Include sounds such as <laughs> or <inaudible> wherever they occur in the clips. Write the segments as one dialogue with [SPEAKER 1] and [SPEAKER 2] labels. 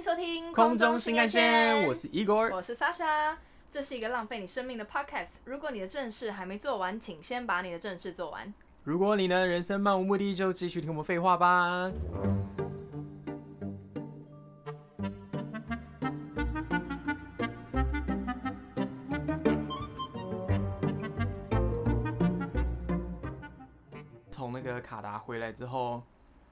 [SPEAKER 1] 迎收听
[SPEAKER 2] 空中新干线，我是 Igor，
[SPEAKER 1] 我是 Sasha。这是一个浪费你生命的 podcast。如果你的正事还没做完，请先把你的正事做完。
[SPEAKER 2] 如果你的人生漫无目的，就继续听我们废话吧。从那个卡达回来之后，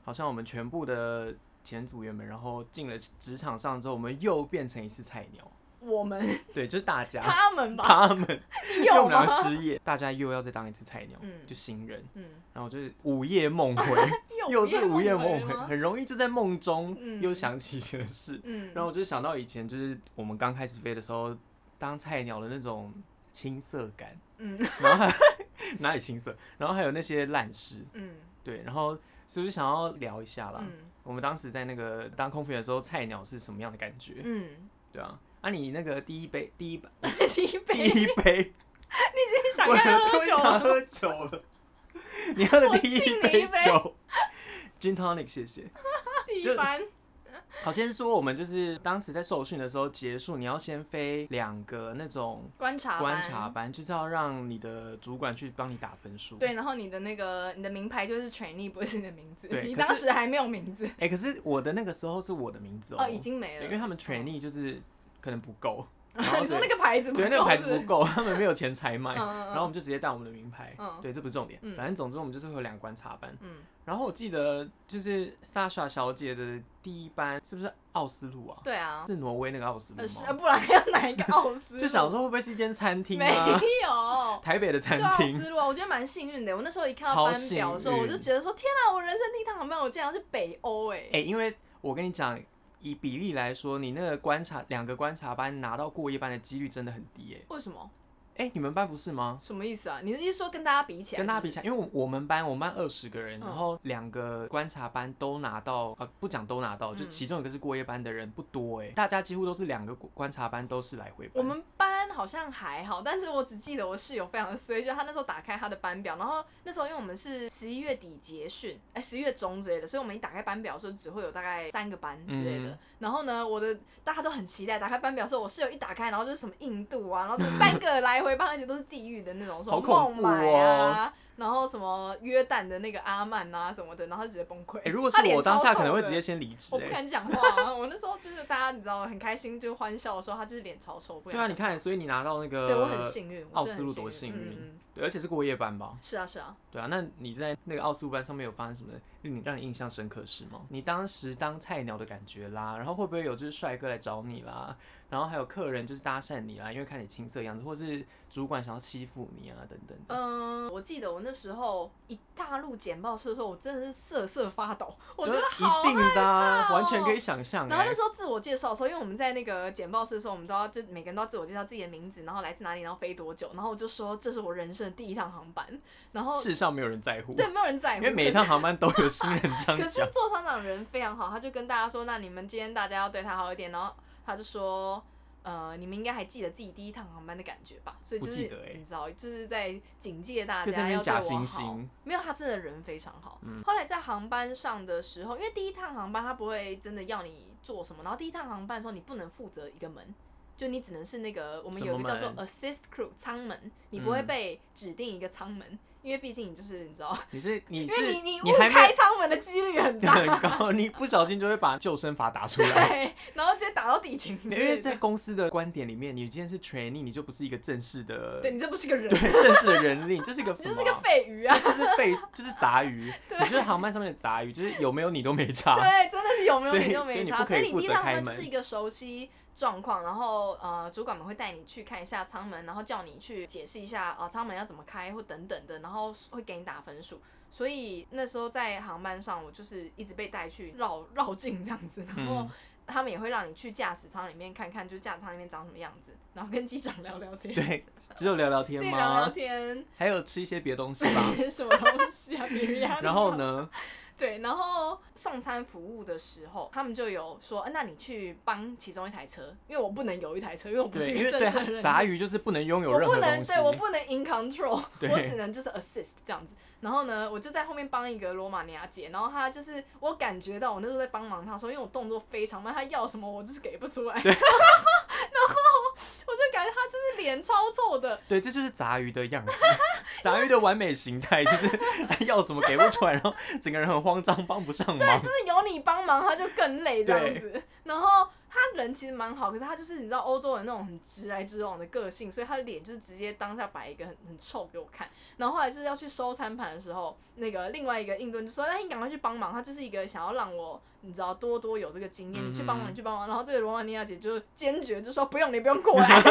[SPEAKER 2] 好像我们全部的前组员们，然后进了职场上之后，我们又变成一次菜鸟。
[SPEAKER 1] 我们 <laughs>
[SPEAKER 2] 对，就是大家，<laughs>
[SPEAKER 1] 他们吧，
[SPEAKER 2] 他们，<laughs> 因为
[SPEAKER 1] 有吗
[SPEAKER 2] 我们两个？失业，大家又要再当一次菜鸟，
[SPEAKER 1] 嗯。
[SPEAKER 2] 就新人，
[SPEAKER 1] 嗯，
[SPEAKER 2] 然后就是午夜梦回，又是午夜梦回，很容易就在梦中
[SPEAKER 1] 嗯。
[SPEAKER 2] 又想起以前的事，
[SPEAKER 1] 嗯，
[SPEAKER 2] 然后我就想到以前就是我们刚开始飞的时候，当菜鸟的那种青涩感，
[SPEAKER 1] 嗯。
[SPEAKER 2] 然后还哪里青涩，然后还有那些烂事，
[SPEAKER 1] 嗯。
[SPEAKER 2] 对，然后所以就想要聊一下啦，
[SPEAKER 1] 嗯
[SPEAKER 2] 我们当时在那个当空服员的时候，菜鸟是什么样的感觉？
[SPEAKER 1] 嗯，
[SPEAKER 2] 对啊，啊你那个第一杯第一杯 <laughs>
[SPEAKER 1] 第一
[SPEAKER 2] 第
[SPEAKER 1] 杯
[SPEAKER 2] 一杯。<laughs> 我
[SPEAKER 1] 想开始喝
[SPEAKER 2] 都想
[SPEAKER 1] 酒了，
[SPEAKER 2] 喝酒了。你喝的第
[SPEAKER 1] 一杯
[SPEAKER 2] 酒，<laughs> Gin Tonic，谢谢。
[SPEAKER 1] 第一班，
[SPEAKER 2] 好，先说我们就是当时在受训的时候结束，你要先飞两个那种
[SPEAKER 1] 观察
[SPEAKER 2] 观察。班，就是要让你的主管去帮你打分数。。
[SPEAKER 1] 对，然后你的那个你的名牌就是 trainee，不是你的名字。你
[SPEAKER 2] 对可是
[SPEAKER 1] 当时还没有名字
[SPEAKER 2] 哎、可是我的那个时候是我的名字哦、
[SPEAKER 1] 哦，已经没了。
[SPEAKER 2] 因为他们 trainee 就是可能不够，<laughs> 然
[SPEAKER 1] 哦
[SPEAKER 2] 后
[SPEAKER 1] 你说那个牌子不
[SPEAKER 2] 对那个牌子不够，他们没有钱采买，然后我们就直接带我们的名牌。
[SPEAKER 1] 嗯
[SPEAKER 2] 对，这不是重点，
[SPEAKER 1] 嗯
[SPEAKER 2] 反正总之我们就是会有两个观察班。
[SPEAKER 1] 嗯，
[SPEAKER 2] 然后我记得就是 Sasha 小姐的第一班是不是奥斯陆啊？
[SPEAKER 1] 对啊，
[SPEAKER 2] 是挪威那个奥斯陆吗？
[SPEAKER 1] 不然还要哪一个奥斯陆？<laughs>
[SPEAKER 2] 就想说会不会是一间餐厅
[SPEAKER 1] 没
[SPEAKER 2] 啊？
[SPEAKER 1] 有。<laughs>
[SPEAKER 2] 台北的餐
[SPEAKER 1] 就奥斯陆啊，我觉得蛮幸运的。我那时候一看到班表的时候，我就觉得说：天啊，我人生第一趟航班，我竟然要去北欧哎、
[SPEAKER 2] 哎、因为我跟你讲，以比例来说，你那个观察两个观察班拿到过夜班的几率真的很低哎、
[SPEAKER 1] 为什么？
[SPEAKER 2] 哎、你们班不是吗？
[SPEAKER 1] 什么意思啊？你的意思说跟大家比起来？
[SPEAKER 2] 跟大家比起来，因为我我们班我们班二十个人，
[SPEAKER 1] 嗯
[SPEAKER 2] 然后两个观察班都拿到，呃，不讲都拿到，就
[SPEAKER 1] 嗯
[SPEAKER 2] 其中一个是过夜班的人不多哎，大家几乎都是两个观察班都是来回班。
[SPEAKER 1] 我们班好像还好，但是我只记得我室友非常的衰，就他那时候打开他的班表，然后那时候因为我们是十一月底结训，哎、十一月中之类的，所以我们一打开班表的时候只会有大概三个班之类的。
[SPEAKER 2] 嗯
[SPEAKER 1] 然后呢，我的大家都很期待打开班表的时候，我室友一打开，然后就是什么印度啊，然后就三个来回班，而且都是地狱的那种，什么孟买啊。
[SPEAKER 2] 哦
[SPEAKER 1] 然后什么约旦的那个阿曼啊什么的，然后就直接崩溃。
[SPEAKER 2] 哎、如果是我当下可能会直接先离职
[SPEAKER 1] 我不
[SPEAKER 2] 哎。
[SPEAKER 1] 敢讲话、啊，我那时候就是大家你知道很开心就欢笑的时候，他就是脸超臭，
[SPEAKER 2] 对啊，你看，所以你拿到那个
[SPEAKER 1] 对我很幸运，我
[SPEAKER 2] 奥斯陆多幸运
[SPEAKER 1] 幸嗯嗯
[SPEAKER 2] 对，而且是过夜班吧？
[SPEAKER 1] 是啊是啊，
[SPEAKER 2] 对啊，那你在那个奥数班上面有发生什么令你让你印象深刻的事吗？你当时当菜鸟的感觉啦，然后会不会有就是帅哥来找你啦，然后还有客人就是搭讪你啦，因为看你青涩样子，或是主管想要欺负你啊等等。
[SPEAKER 1] 嗯，我记得我那时候一踏入简报室的时候，我真的是瑟瑟发抖，我觉得好
[SPEAKER 2] 一定的、完全可以想象、欸。
[SPEAKER 1] 然后那时候自我介绍的时候，因为我们在那个简报室的时候，我们都要就每个人都要自我介绍自己的名字，然后来自哪里，然后飞多久，然后我就说这是我人生的第一趟航班，然后
[SPEAKER 2] 事实上没有人在乎，
[SPEAKER 1] 对没有人在乎，
[SPEAKER 2] 因为每一趟航班都有新人 <laughs> 这
[SPEAKER 1] 可是
[SPEAKER 2] 样讲。
[SPEAKER 1] 座舱长人非常好，他就跟大家说，那你们今天大家要对他好一点，然后他就说。呃，你们应该还记得自己第一趟航班的感觉吧？所以就是你知道，就是在警戒大家要对我
[SPEAKER 2] 假惺
[SPEAKER 1] 好。
[SPEAKER 2] 惺，
[SPEAKER 1] 没有，他真的人非常好。
[SPEAKER 2] 嗯
[SPEAKER 1] 后来在航班上的时候，因为第一趟航班他不会真的要你做什么，然后第一趟航班的时候你不能负责一个门，就你只能是那个我们有一个叫做 assist crew 舱门，你不会
[SPEAKER 2] 嗯。
[SPEAKER 1] 被指定一个舱门，因为毕竟你就是你知道，<laughs>
[SPEAKER 2] 你是 <laughs> 你
[SPEAKER 1] 因为
[SPEAKER 2] 是
[SPEAKER 1] 你你
[SPEAKER 2] 你
[SPEAKER 1] 误开舱门的几率很大。<laughs>
[SPEAKER 2] 很高，你不小心就会把救生筏打出来。
[SPEAKER 1] 对，然后直接打到地勤之类的，
[SPEAKER 2] 因为在公司的观点里面，你今天是 trainee，你就不是一个正式的，
[SPEAKER 1] 对你这不是个人，
[SPEAKER 2] 对正式的人力，你就是一个
[SPEAKER 1] 你就是个废鱼啊！
[SPEAKER 2] 就是废，就是杂鱼，你就是航班上面的杂鱼，就是有没有你都没差。
[SPEAKER 1] 对，真的是有没有你都没差，
[SPEAKER 2] 所以你
[SPEAKER 1] 第一趟就是一个熟悉状况，然后呃，主管们会带你去看一下舱门，然后叫你去解释一下哦舱门要怎么开或等等的，然后会给你打分数。所以那时候在航班上，我就是一直被带去绕 <laughs> 绕境这样子，然后
[SPEAKER 2] 嗯，
[SPEAKER 1] 他们也会让你去驾驶舱里面看看，就驾驶舱里面长什么样子，然后跟机长聊聊天，
[SPEAKER 2] 对，只有聊聊天
[SPEAKER 1] 对，聊聊？天，
[SPEAKER 2] 还有吃一些别的东西吧。<laughs>
[SPEAKER 1] 什么东西啊？比如 <laughs>
[SPEAKER 2] 然后？呢？
[SPEAKER 1] 对，然后送餐服务的时候，他们就有说，呃那你去帮其中一台车，因为我不能有一台车，因为我不，是一个正常人。
[SPEAKER 2] 杂鱼就是不能拥有
[SPEAKER 1] 我不能，
[SPEAKER 2] 任何东西
[SPEAKER 1] 对，我不能 in control，<laughs> 我只能就是 assist 这样子。然后呢，我就在后面帮一个罗马尼亚姐，然后她就是我感觉到我那时候在帮忙她的时候，因为我动作非常慢，她要什么我就是给不出来，<laughs> 然后我就感觉她就是脸超臭的，
[SPEAKER 2] 对，这就是杂鱼的样子，杂鱼的完美形态就是要什么给不出来，然后整个人很慌张，帮不上忙对
[SPEAKER 1] 就。是有你帮忙，他就更累这样子。然后他人其实蛮好，可是他就是你知道欧洲人那种很直来直往的个性，所以他的脸就是直接当下摆一个很很臭给我看。然后后来就是要去收餐盘的时候，那个另外一个印度人就说：“那你赶快去帮忙。”他就是一个想要让我你知道多多有这个经验，你去帮忙，
[SPEAKER 2] 嗯
[SPEAKER 1] 你去帮忙。然后这个罗马尼亚姐就坚决就说：“不用，你不用过来。<laughs>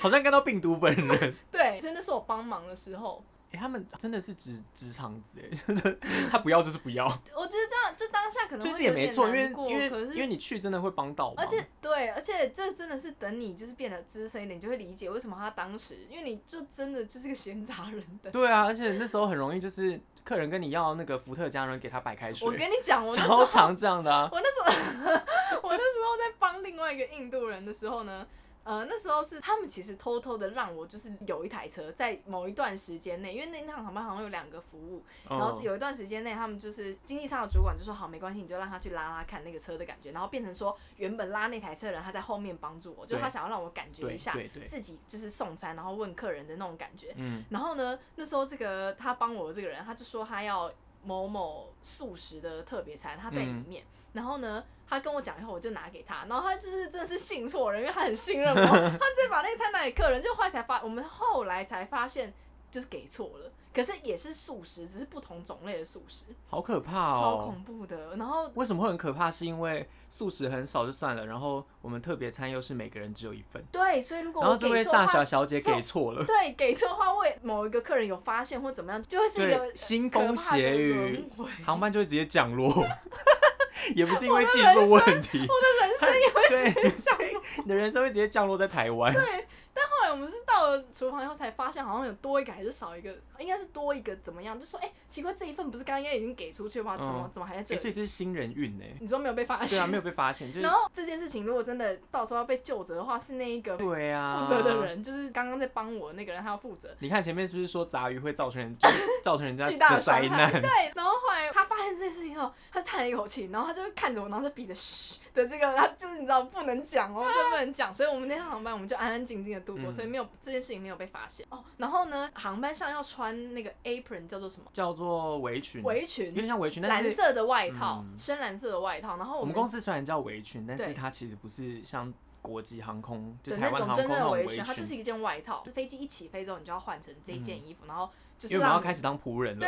[SPEAKER 2] 好像看到病毒本人。”
[SPEAKER 1] 对，所以那是我帮忙的时候，
[SPEAKER 2] 哎、他们真的是直直肠子哎，<laughs> 就是他不要就是不要，
[SPEAKER 1] 我觉得这样就当下可能
[SPEAKER 2] 就是也没错，因为因为因为你去真的会帮到我，
[SPEAKER 1] 而且对，而且这真的是等你就是变得资深一点，你就会理解为什么他当时，因为你就真的就是个闲杂人等。
[SPEAKER 2] 对啊，而且那时候很容易就是客人跟你要那个伏特加，然后给他白开水我，
[SPEAKER 1] 跟你讲，我
[SPEAKER 2] 超常这样的啊。
[SPEAKER 1] 我那时候 <laughs> 我那时候在帮另外一个印度人的时候呢，呃，那时候是他们其实偷偷的让我就是有一台车，在某一段时间内，因为那趟航班好像有两个服务，然后是
[SPEAKER 2] 嗯
[SPEAKER 1] 有一段时间内，他们就是经济舱的主管就说好，没关系，你就让他去拉拉看那个车的感觉，然后变成说原本拉那台车的人他在后面帮助我，就
[SPEAKER 2] 对
[SPEAKER 1] 他想要让我感觉一下自己就是送餐，然后问客人的那种感觉。
[SPEAKER 2] 嗯，
[SPEAKER 1] 然后呢，那时候这个他帮我的这个人，他就说他要某某素食的特别餐，他在里面。然后呢，他跟我讲以后，我就拿给他。然后他就是真的是信错人，因为他很信任我，<laughs> 他直接把那个餐拿给客人。就后来才发，我们后来才发现就是给错了。可是也是素食，只是不同种类的素食，
[SPEAKER 2] 好可怕哦
[SPEAKER 1] 超
[SPEAKER 2] 哦。
[SPEAKER 1] 恐怖的。然后
[SPEAKER 2] 为什么会很可怕？是因为素食很少就算了，然后我们特别餐又是每个人只有一份，
[SPEAKER 1] 对，所以如果
[SPEAKER 2] 然后这位大小小姐给错了，
[SPEAKER 1] 对给错的话，为某一个客人有发现或怎么样，就会是一个
[SPEAKER 2] 对，腥风血雨。<laughs> 航班就会直接降落，<laughs> 也不是因为技术问题，
[SPEAKER 1] 我的人生 <laughs> 也会直接降落。
[SPEAKER 2] 你的人生会直接降落在台湾。
[SPEAKER 1] 对，但后来我们是到了厨房以后才发现，好像有多一个还是少一个，应该是多一个怎么样？就说哎、奇怪，这一份不是刚刚应该已经给出去吗？怎么
[SPEAKER 2] 嗯
[SPEAKER 1] 怎么还在这
[SPEAKER 2] 哎，所以？这是新人运呢。
[SPEAKER 1] 你说没有被发现？
[SPEAKER 2] 对啊，没有被发现，<laughs> 就是
[SPEAKER 1] 然后这件事情如果真的到时候要被救责的话，是那一个负
[SPEAKER 2] 对啊负，
[SPEAKER 1] 责的。人，就是刚刚在帮我那个人，他要负责。
[SPEAKER 2] 你看前面是不是说杂鱼会造成人，就是 <laughs> 造成人家 <laughs>
[SPEAKER 1] 巨大的
[SPEAKER 2] 灾
[SPEAKER 1] 伤害，
[SPEAKER 2] 难？
[SPEAKER 1] 对。然后后来他发现这件事情后，他叹了一口气，然后他就看着我，然后就比着嘘的这个，他就是你知道不能讲哦，这不能讲，所以我们那趟航班我们就安安静静的度过，
[SPEAKER 2] 嗯
[SPEAKER 1] 所以没有这件事情没有被发现哦。然后呢，航班上要穿那个 apron 叫做什么？
[SPEAKER 2] 叫做围裙，
[SPEAKER 1] 围裙
[SPEAKER 2] 有点，像围裙，但是
[SPEAKER 1] 蓝色的外套，
[SPEAKER 2] 嗯
[SPEAKER 1] 深蓝色的外套。然后们
[SPEAKER 2] 我们公司虽然叫围裙，但是它其实不是像国际航空，就
[SPEAKER 1] 的
[SPEAKER 2] 台湾航空
[SPEAKER 1] 那种真正
[SPEAKER 2] 那种围
[SPEAKER 1] 的围裙，它就是一件外套。飞机一起飞之后，你就要换成这一件衣服，然后就是
[SPEAKER 2] 因为我们
[SPEAKER 1] 让
[SPEAKER 2] 要开始当仆人了。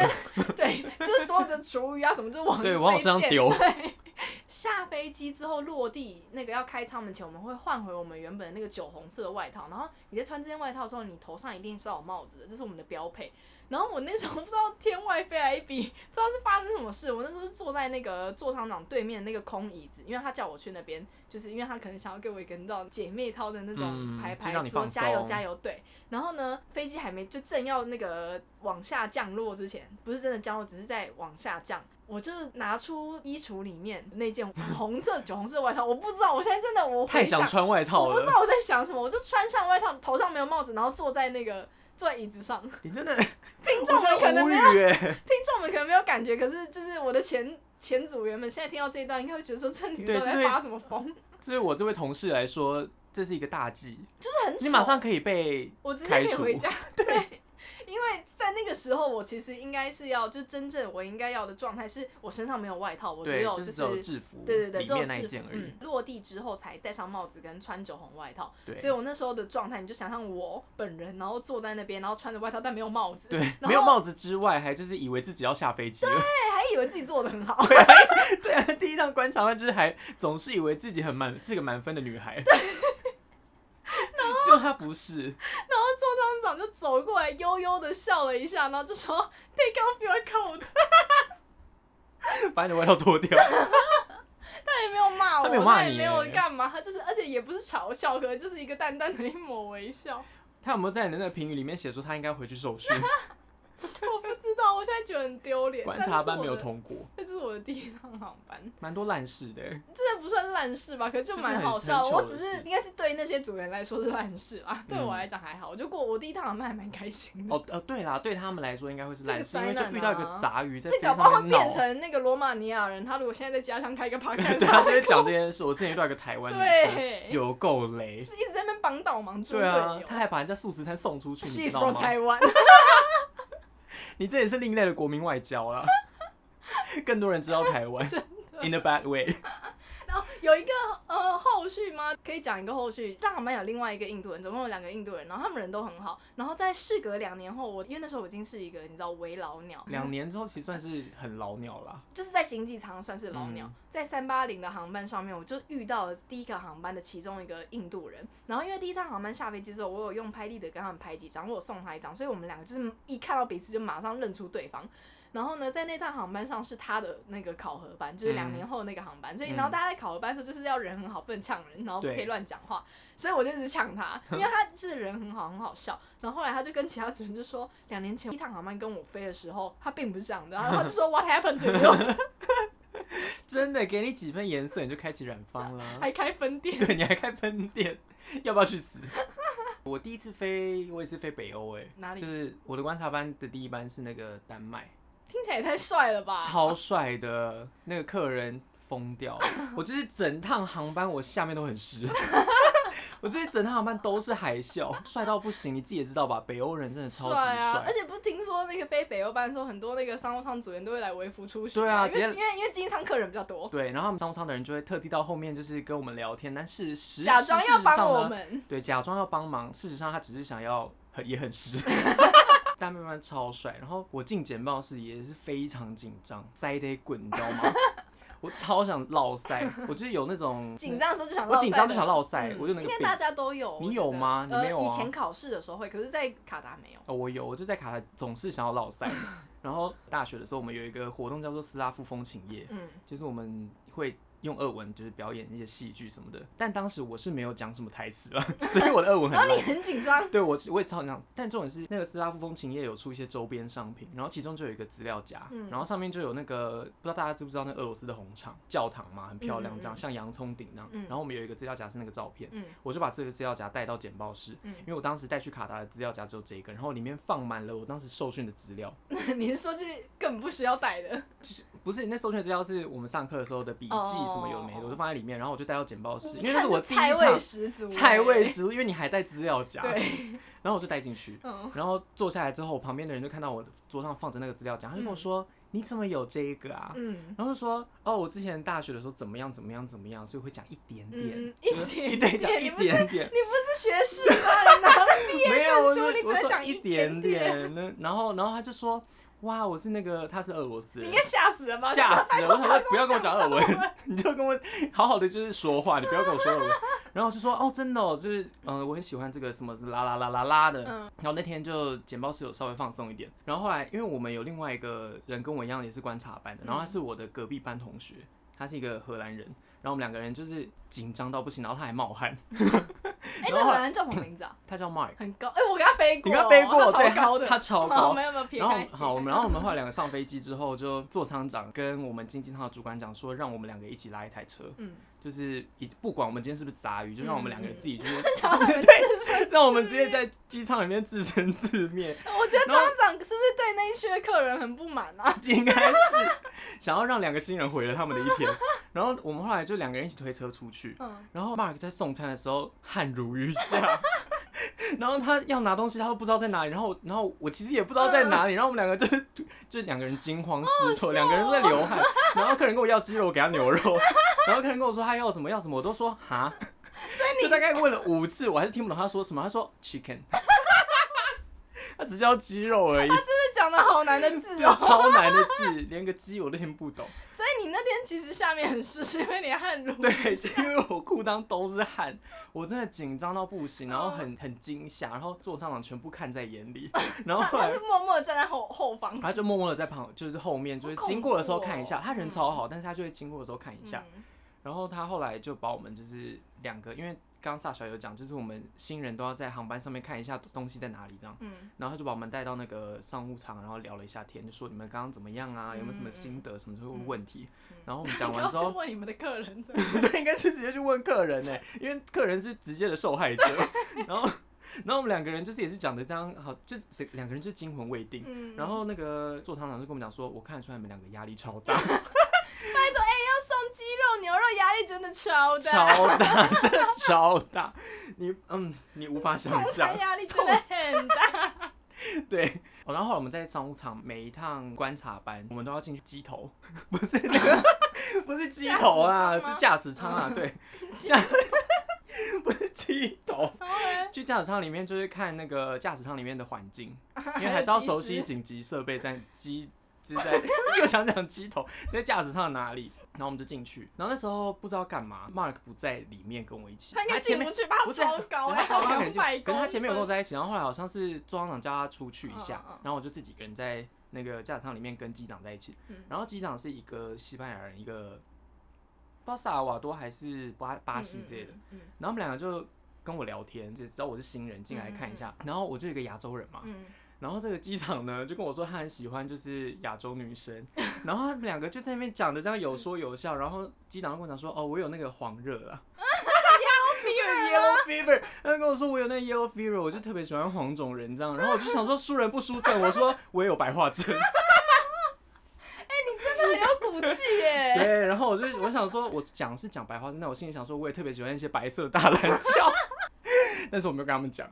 [SPEAKER 1] 对，就是所有的厨余啊什么，就往
[SPEAKER 2] 对往我身上丢
[SPEAKER 1] 对，下飞机之后落地，那个要开舱门前，我们会换回我们原本的那个酒红色的外套。然后你在穿这件外套的时候，你头上一定是要有帽子的，这是我们的标配。<laughs> 然后我那时候不知道天外飞来一笔，不知道是发生什么事。我那时候是坐在那个座舱长对面那个空椅子，因为他叫我去那边，就是因为他可能想要给我一个你知道姐妹掏的那种
[SPEAKER 2] 嗯
[SPEAKER 1] 牌牌，说加油加油，对。然后呢，飞机还没就正要那个往下降落之前，不是真的降落，只是在往下降。我就拿出衣橱里面那件红色酒红色的外套，我不知道，我现在真的我
[SPEAKER 2] 太
[SPEAKER 1] 想，
[SPEAKER 2] 穿外套了，
[SPEAKER 1] 我不知道我在想什么，我就穿上外套，头上没有帽子，然后坐在那个坐在椅子上。
[SPEAKER 2] 你真的，<laughs>
[SPEAKER 1] 听众们可能没有。听众们可能没有感觉，可是就是我的前前组员们现在听到这一段，应该会觉得说这女的在发什么疯，
[SPEAKER 2] 对于我这位同事来说，这是一个大忌，
[SPEAKER 1] 就是很
[SPEAKER 2] 你马上可以被
[SPEAKER 1] 我直接可以回家。<laughs> 对，因为在那个时候，我其实应该是要，就真正我应该要的状态是，我身上没有外套，我只，有
[SPEAKER 2] 就是制服，
[SPEAKER 1] 对对对，只有制服
[SPEAKER 2] 一件而已
[SPEAKER 1] 嗯。，落地之后才戴上帽子跟穿酒红外套，
[SPEAKER 2] 对
[SPEAKER 1] 所以我那时候的状态，你就想象我本人，然后坐在那边，然后穿着外套但没有帽子，
[SPEAKER 2] 对，<laughs> 没有帽子之外，还就是以为自己要下飞机了。
[SPEAKER 1] 对，还以为自己做的很好 <laughs> <laughs>
[SPEAKER 2] 对啊，第一趟观察完就是还总是以为自己很满，是个满分的女孩。就她不是，
[SPEAKER 1] 舱长就走过来，悠悠的笑了一下，然后就说 “Take off your coat”，<laughs>
[SPEAKER 2] 把你的外套脱掉。
[SPEAKER 1] 他也没有骂我，
[SPEAKER 2] 他没有骂你
[SPEAKER 1] 也没有
[SPEAKER 2] 耶
[SPEAKER 1] 干嘛，他就是，而且也不是嘲笑，可能就是一个淡淡的一抹微笑。
[SPEAKER 2] 他有没有在你的那个评语里面写说他应该回去受训？<laughs>
[SPEAKER 1] 我不知道，我我现在觉得很丢脸。
[SPEAKER 2] 观察班没有，通过，
[SPEAKER 1] 这是我的第一趟航班，
[SPEAKER 2] 蛮多烂事的欸。
[SPEAKER 1] 这不算烂事吧？可是就蛮好笑的。我只是应该是对那些组员来说是烂事啦，对我
[SPEAKER 2] 嗯
[SPEAKER 1] 来讲还好。我就过我第一趟航班还蛮开心的。
[SPEAKER 2] 哦呃，对啦，对他们来说应该会是烂事，因为就遇到一个
[SPEAKER 1] 啊
[SPEAKER 2] 杂鱼在飞
[SPEAKER 1] 这搞不好变，成那个罗马尼亚人，他如果现在在家乡开一个 <laughs> podcast，
[SPEAKER 2] 对，他就会讲这件事。我之前遇到一个台湾女生，
[SPEAKER 1] 对，
[SPEAKER 2] 有够雷。
[SPEAKER 1] 一直在那边帮倒忙，猪
[SPEAKER 2] 对啊，。他还把人家素食餐送出去，你知道吗
[SPEAKER 1] ？Taiwan。
[SPEAKER 2] 你这也是另类的国民外交啦，<laughs> 更多人知道台湾，<laughs> in a bad way。
[SPEAKER 1] 有一个呃后续吗？可以讲一个后续。上航班有另外一个印度人，总共有两个印度人，然后他们人都很好。然后在事隔两年后，我因为那时候我已经是一个你知道为老鸟，
[SPEAKER 2] 两年之后其实算是很老鸟啦。
[SPEAKER 1] 就是在经济舱算是老鸟，在三八零的航班上面，我就遇到了第一个航班的其中一个印度人。然后因为第一趟航班下飞机之后，我有用拍立得跟他们拍几张，我有送他一张，所以我们两个就是一看到彼此就马上认出对方。然后呢，在那趟航班上是他的那个考核班，就是两年后那个航班，所以
[SPEAKER 2] 嗯
[SPEAKER 1] 然后大家在考核班的时候就是要人很好，不能呛人，然后不可以
[SPEAKER 2] 对
[SPEAKER 1] 乱讲话，所以我就一直呛他，因为他就是人很好，很好笑。然后后来他就跟其他主任就说，两年前一趟航班跟我飞的时候，他并不是这样的，然后他就说 What happened to you？<laughs>
[SPEAKER 2] 真的，给你几分颜色你就开启染坊了。
[SPEAKER 1] 还开分店。
[SPEAKER 2] 对，你还开分店，要不要去死？<laughs> 我第一次飞，我也是飞北欧，哎，
[SPEAKER 1] 哪里
[SPEAKER 2] 就是我的观察班的第一班是那个丹麦，
[SPEAKER 1] 听起来也太帅了吧！
[SPEAKER 2] 超帅的，那个客人疯掉，<laughs> 我就是整趟航班我下面都很湿，<laughs> 我这整趟航班都是海啸，帅到不行，你自己也知道吧？北欧人真的超级
[SPEAKER 1] 帅啊！而，且不是听说那个飞北欧班的时候，很多那个商务舱组员都会来微服出巡。
[SPEAKER 2] 对啊
[SPEAKER 1] 因为因为因为经济舱客人比较多，
[SPEAKER 2] 对，然后他们商务舱的人就会特地到后面就是跟我们聊天，但是实
[SPEAKER 1] 假装要帮我，们。
[SPEAKER 2] 对，假装要帮忙，事实上他只是想要很也很湿。<laughs> 大妹妹超帅，然后我进简报室也是非常紧张，塞得滚，你知道吗？<laughs> 我超想落塞，我就是有那种 <laughs>
[SPEAKER 1] 紧张的时候就想
[SPEAKER 2] 我紧张就想
[SPEAKER 1] 落
[SPEAKER 2] 落塞，我就那个病
[SPEAKER 1] 应该大。家都有。
[SPEAKER 2] 你有吗你
[SPEAKER 1] 呃
[SPEAKER 2] 没有啊
[SPEAKER 1] 以前考试的时候会，可是，在卡达没有。
[SPEAKER 2] 哦，我有，我就在卡达总是想要落塞。<laughs> 然后大学的时候，我们有一个活动叫做斯拉夫风情夜，
[SPEAKER 1] 嗯，
[SPEAKER 2] 就是我们会用俄文就是表演一些戏剧什么的。但当时我是没有讲什么台词了，<laughs> 所以我的俄文很
[SPEAKER 1] 然后你。很紧张，
[SPEAKER 2] 对我我也超紧张，但重点是那个斯拉夫风情夜有出一些周边商品，然后其中就有一个资料夹，
[SPEAKER 1] 嗯
[SPEAKER 2] 然后上面就有那个不知道大家知不知道那俄罗斯的红场教堂嘛，很漂亮，
[SPEAKER 1] 嗯嗯
[SPEAKER 2] 这样、像洋葱顶那样。
[SPEAKER 1] 嗯
[SPEAKER 2] 然后我们有一个资料夹是那个照片，
[SPEAKER 1] 嗯
[SPEAKER 2] 我就把这个资料夹带到简报室，
[SPEAKER 1] 嗯
[SPEAKER 2] 因为我当时带去卡达的资料夹只有这一个，然后里面放满了我当时受训的资料。<laughs>
[SPEAKER 1] 你是说就是根本不需要带的？
[SPEAKER 2] 不是，那受训的资料是我们上课的时候的笔记什么有的没的，
[SPEAKER 1] 哦
[SPEAKER 2] 我就放在里面，然后我就带到简报室，因为那是我 <laughs> 第一
[SPEAKER 1] 看菜味十足欸，
[SPEAKER 2] 菜味十足，因为你还带资料夹，
[SPEAKER 1] 对，
[SPEAKER 2] 然后我就带进去，<laughs>
[SPEAKER 1] 嗯，
[SPEAKER 2] 然后坐下来之后，旁边的人就看到我桌上放着那个资料夹，他就跟我说：“你怎么有这个啊？”
[SPEAKER 1] 嗯。
[SPEAKER 2] 然后就说：“哦，我之前大学的时候怎么样怎么样怎么样，所以会讲一点点，
[SPEAKER 1] 嗯，<laughs> 一点。
[SPEAKER 2] 一对讲一
[SPEAKER 1] 点
[SPEAKER 2] 点。点，
[SPEAKER 1] 你不是学士吗？你拿了毕业
[SPEAKER 2] 没有，
[SPEAKER 1] 证书，你只会讲一
[SPEAKER 2] 一点
[SPEAKER 1] 点。
[SPEAKER 2] 点，那然后然后他就说：哇，我是那个他是俄罗斯人
[SPEAKER 1] 你应。”该吓死了吧？
[SPEAKER 2] 吓死了！我想说不要跟我讲俄文，<laughs> 你就跟我好好的就是说话，你不要跟我说俄文。然后我就说哦，真的哦，就是嗯、呃我很喜欢这个什么啦啦啦啦啦的。
[SPEAKER 1] 嗯
[SPEAKER 2] 然后那天就简报室有稍微放松一点。然后后来因为我们有另外一个人跟我一样也是观察班的，然后他是我的隔壁班同学，他是一个荷兰人。然后我们两个人就是紧张到不行，然后他还冒汗。
[SPEAKER 1] 哎，那荷兰人叫什么 <clears throat> 名字啊？
[SPEAKER 2] 他叫 Mike，
[SPEAKER 1] 很高，哎，我给他飞过，
[SPEAKER 2] 你跟他飞过，
[SPEAKER 1] 他
[SPEAKER 2] 对，
[SPEAKER 1] 超高的，
[SPEAKER 2] 他超
[SPEAKER 1] 好，
[SPEAKER 2] 高。
[SPEAKER 1] 没有没有撇
[SPEAKER 2] 然后。好，我们然后我们后来两个上飞机之后，就座舱长跟我们经济舱的主管讲说，让我们两个一起拉一台车，
[SPEAKER 1] 嗯，
[SPEAKER 2] 就是一不管我们今天是不是杂鱼，就让我们两个人自己就是、<laughs> <laughs> 对，让我们直接在机舱里面自生自灭，
[SPEAKER 1] 我觉得厂长是不是对那一区的客人很不满啊？<laughs>
[SPEAKER 2] 应该是想要让两个新人毁了他们的一天。然后我们后来就两个人一起推车出去，
[SPEAKER 1] 嗯，
[SPEAKER 2] 然后 Mark 在送餐的时候汗如雨下。<laughs> 然后他要拿东西，他都不知道在哪里。然后，然后我其实也不知道在哪里。然后我们两个就是，就是两个人惊慌失措，两个人都在流汗。然后客人跟我要鸡肉，我给他牛肉。<laughs> 然后客人跟我说他要什么要什么，我都说哈。
[SPEAKER 1] 所以
[SPEAKER 2] 就大概问了五次，我还是听不懂他说什么。他说 chicken，他只叫肌肉而已，
[SPEAKER 1] 他真的讲的好难的字哦。<laughs>
[SPEAKER 2] 超难的字，连个鸡我都听不懂。
[SPEAKER 1] 所以你那天其实下面很湿，是因为你汗如
[SPEAKER 2] 对，是因为我裤裆都是汗，我真的紧张到不行，然后很很惊吓，然后座上长全部看在眼里，<laughs> 然后 <laughs> 后来
[SPEAKER 1] 他就默默的站在后后方，
[SPEAKER 2] 他就默默的在旁，就是后面，就是经过的时候看一下，
[SPEAKER 1] 哦。
[SPEAKER 2] 他人超好，但是他就会经过的时候看一下，
[SPEAKER 1] 嗯
[SPEAKER 2] 然后他后来就把我们就是两个，因为刚刚萨小有讲，就是我们新人都要在航班上面看一下东西在哪里这样。
[SPEAKER 1] 嗯，
[SPEAKER 2] 然后他就把我们带到那个商务舱，然后聊了一下天，就说你们刚刚怎么样啊？有没有什么心得？什么问问题？然后我们讲完之后，
[SPEAKER 1] 问你们的客人怎么？<laughs>
[SPEAKER 2] 对，应该是直接去问客人呢，因为客人是直接的受害者。<laughs> 然后，然后我们两个人就是也是讲的这样，好，就是两个人就是惊魂未定。
[SPEAKER 1] 嗯
[SPEAKER 2] 然后那个座舱长就跟我们讲说，我看得出来你们两个压力超大，
[SPEAKER 1] 送鸡肉牛肉压力真的超大，
[SPEAKER 2] 超大，<laughs> 真的超大。你嗯，你无法想象。<laughs>
[SPEAKER 1] 压力真的很大。<laughs>
[SPEAKER 2] 对，哦，然后后来我们在商务场每一趟观察班，我们都要进去机头，不是那个，不是机头啊，就
[SPEAKER 1] 驾驶舱
[SPEAKER 2] 啊，对，驾，不是机头。去驾驶舱里面就是看那个驾驶舱里面的环境，因为还是要熟悉紧急设备在机，就是在又想讲机头在驾驶舱的哪里，然后我们就进去，然后那时候不知道干嘛，Mark 不在里面跟我一起，
[SPEAKER 1] 他应该进不去吧？
[SPEAKER 2] 不是
[SPEAKER 1] 超高哎，
[SPEAKER 2] 对他超高可能进可是他前面有跟我
[SPEAKER 1] 在。
[SPEAKER 2] 一起，然后后来好像是座舱长叫他出去一下，
[SPEAKER 1] 嗯嗯嗯
[SPEAKER 2] 然后我就自己一个人在那个驾驶舱里面跟机长在一起，
[SPEAKER 1] 嗯
[SPEAKER 2] 然后机长是一个西班牙人，一个不知道萨尔瓦多还是巴巴西之类的，
[SPEAKER 1] 嗯
[SPEAKER 2] 然后我们两个就跟我聊天，只知道我是新人进来看一下，然后我就一个亚洲人嘛，
[SPEAKER 1] 嗯，
[SPEAKER 2] 然后这个机长呢就跟我说他很喜欢就是亚洲女生，<laughs> 然后他们两个就在那边讲的这样有说有笑，然后机长就跟我讲说哦我有那个黄热啊。<laughs> Yellow fever，他就跟我说我有那个 yellow fever，我就特别喜欢黄种人这样，然后我就想说输人不输阵，我说我也有白化症，<laughs> 哎你
[SPEAKER 1] 真的很有骨气耶。
[SPEAKER 2] 对，然后我就我想说我讲是讲白话症，但我心里想说我也特别喜欢一些白色的大蓝鸟，但是我没有跟他们讲，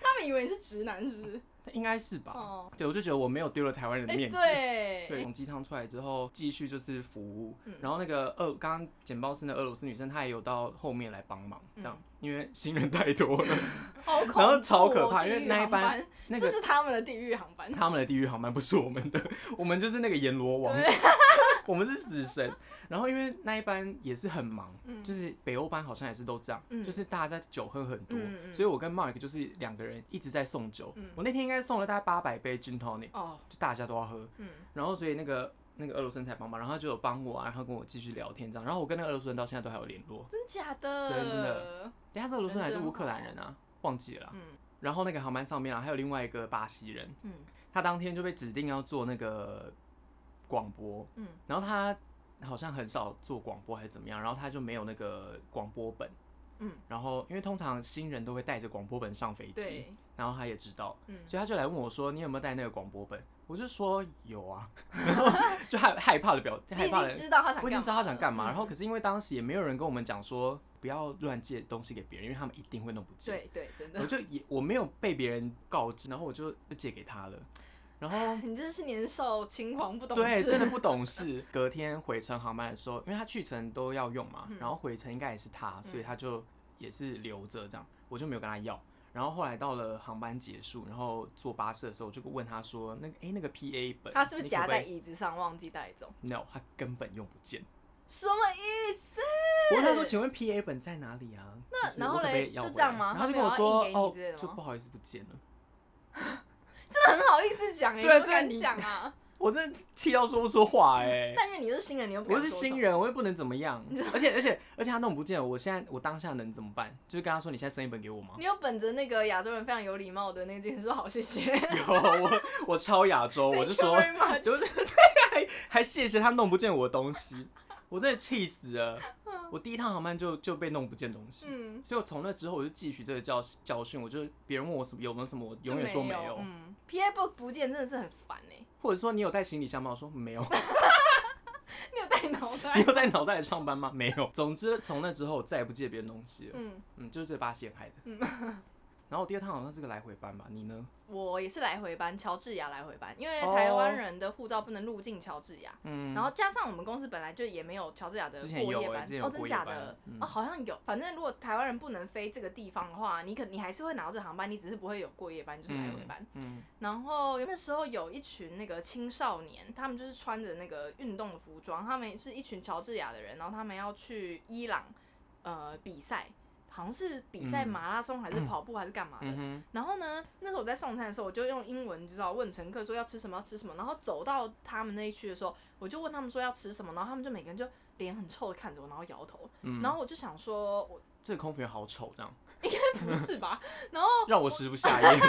[SPEAKER 1] 他们以为你是直男是不是？
[SPEAKER 2] 应该是吧？
[SPEAKER 1] 哦，
[SPEAKER 2] 对，我就觉得我没有丢了台湾人的
[SPEAKER 1] 哎
[SPEAKER 2] 面子。
[SPEAKER 1] 对，<laughs>
[SPEAKER 2] 对，从机舱出来之后，继续就是服务。
[SPEAKER 1] 嗯
[SPEAKER 2] 然后那个俄刚刚简报室的俄罗斯女生，她也有到后面来帮忙，这样，
[SPEAKER 1] 嗯
[SPEAKER 2] 因为新人太多了，<laughs>
[SPEAKER 1] 好恐怖哦 <laughs>
[SPEAKER 2] 然后超可怕因为那一班那个
[SPEAKER 1] 这是他们的地狱航班。
[SPEAKER 2] 他们的地狱航班不是我们的，我们就是那个阎罗王，
[SPEAKER 1] 对，
[SPEAKER 2] 我们是死神。然后因为那一班也是很忙，
[SPEAKER 1] 嗯
[SPEAKER 2] 就是北欧班好像也是都这样，
[SPEAKER 1] 嗯
[SPEAKER 2] 就是大家在酒喝很多，所以我跟 Mark 就是两个人一直在送酒。
[SPEAKER 1] 嗯
[SPEAKER 2] 我那天应该送了大概八百杯 gin tonic，
[SPEAKER 1] 哦，
[SPEAKER 2] 就大家都要喝。
[SPEAKER 1] 嗯，
[SPEAKER 2] 然后所以那个那个俄罗斯人才帮忙，然后他就有帮我啊，然后跟我继续聊天这样，然后我跟那个俄罗斯人到现在都还有联络。
[SPEAKER 1] 真假的？
[SPEAKER 2] 真的。等一下这个俄罗斯人还是乌克兰人啊，忘记了。
[SPEAKER 1] 嗯
[SPEAKER 2] 然后那个航班上面啊，还有另外一个巴西人，
[SPEAKER 1] 嗯
[SPEAKER 2] 他当天就被指定要做那个广播，
[SPEAKER 1] 嗯
[SPEAKER 2] 然后他好像很少做广播还是怎么样，然后他就没有那个广播本。
[SPEAKER 1] 嗯，
[SPEAKER 2] 然后因为通常新人都会带着广播本上飞机，
[SPEAKER 1] 对，
[SPEAKER 2] 然后他也知道，
[SPEAKER 1] 嗯
[SPEAKER 2] 所以他就来问我说：“你有没有带那个广播本？”我就说有啊，<laughs> 然后就害害怕的表，害怕的，<laughs>
[SPEAKER 1] 知道他想
[SPEAKER 2] 我已经知道他想干嘛。
[SPEAKER 1] 嗯
[SPEAKER 2] 然后可是因为当时也没有人跟我们讲说不要乱借东西给别人，因为他们一定会弄不见。
[SPEAKER 1] 对对，真的
[SPEAKER 2] 我。就也我没有被别人告知，然后我就就借给他了。然后 <laughs>
[SPEAKER 1] 你真是年少轻狂，不懂
[SPEAKER 2] 对，
[SPEAKER 1] 事。
[SPEAKER 2] 真的不懂事。<laughs> 隔天回程航班的时候，因为他去程都要用嘛，
[SPEAKER 1] 嗯
[SPEAKER 2] 然后回程应该也是他，所以他就也是留着这样，我就没有跟他要。然后后来到了航班结束，然后坐巴士的时候，我就问他说：“那个哎、那个 P A 本，
[SPEAKER 1] 他是不是夹在椅子上忘记带走
[SPEAKER 2] ？？No，他根本用不见。
[SPEAKER 1] 什么意思？
[SPEAKER 2] 我问他说：“请问 P A 本在哪里啊？”
[SPEAKER 1] 那然后嘞就这样吗
[SPEAKER 2] 然后他就跟我
[SPEAKER 1] 他
[SPEAKER 2] 说
[SPEAKER 1] 没：“有要
[SPEAKER 2] 哦就不好意思不见了。”
[SPEAKER 1] 真的很好意思讲哎，
[SPEAKER 2] 对
[SPEAKER 1] 不敢讲啊。<laughs>
[SPEAKER 2] 我真的气到说不出话哎、
[SPEAKER 1] 但因为你是新人，你又不
[SPEAKER 2] 是新人，我又不能怎么样，<laughs> 而且而且而且他弄不见，我现在我当下能怎么办？就是跟他说你现在生一本给我吗？
[SPEAKER 1] 你有本着那个亚洲人非常有礼貌的那个精神说好谢谢，<laughs>
[SPEAKER 2] 有我我超亚洲，我就说对，还还谢谢他弄不见我的东西，我真的气死了。我第一趟航班就就被弄不见东西，
[SPEAKER 1] 嗯，
[SPEAKER 2] 所以我从那之后我就汲取这个教教训，我就别人问我什么有没有什么，我永远说没有，
[SPEAKER 1] 嗯，P A book 不见真的是很烦哎，
[SPEAKER 2] 或者说你有带行李箱吗？我说没有。<laughs>
[SPEAKER 1] 你有带脑袋 <laughs> 你？
[SPEAKER 2] 有带脑袋来上班吗？没有。总之从那之后我再也不借别人东西了。
[SPEAKER 1] 嗯，
[SPEAKER 2] 嗯，就是这巴西人害的。然后我第二趟好像是个来回班吧，你呢？
[SPEAKER 1] 我也是来回班，乔治亚来回班，因为
[SPEAKER 2] 哦
[SPEAKER 1] 台湾人的护照不能入境乔治亚。
[SPEAKER 2] 嗯，
[SPEAKER 1] 然后加上我们公司本来就也没有乔治亚的过夜班哦，真假的、
[SPEAKER 2] 嗯
[SPEAKER 1] 哦，好像有。反正如果台湾人不能飞这个地方的话，你可你还是会拿到这个航班，你只是不会有过夜班，就是来回班。
[SPEAKER 2] 嗯，
[SPEAKER 1] 然后那时候有一群那个青少年，他们就是穿着那个运动服装，他们是一群乔治亚的人，然后他们要去伊朗呃比赛。好像是比赛
[SPEAKER 2] 嗯
[SPEAKER 1] 马拉松还是跑步还是干嘛的。
[SPEAKER 2] 嗯，
[SPEAKER 1] 然后呢，那时候我在送餐的时候，我就用英文，你知道问乘客说要吃什么要吃什么，然后走到他们那一区的时候，我就问他们说要吃什么，然后他们就每个人就脸很臭的看着我，然后摇头。
[SPEAKER 2] 嗯，
[SPEAKER 1] 然后我就想说，我
[SPEAKER 2] 这个空服员好丑，这样应该
[SPEAKER 1] 不是吧？然后
[SPEAKER 2] 让我食不下咽。<laughs>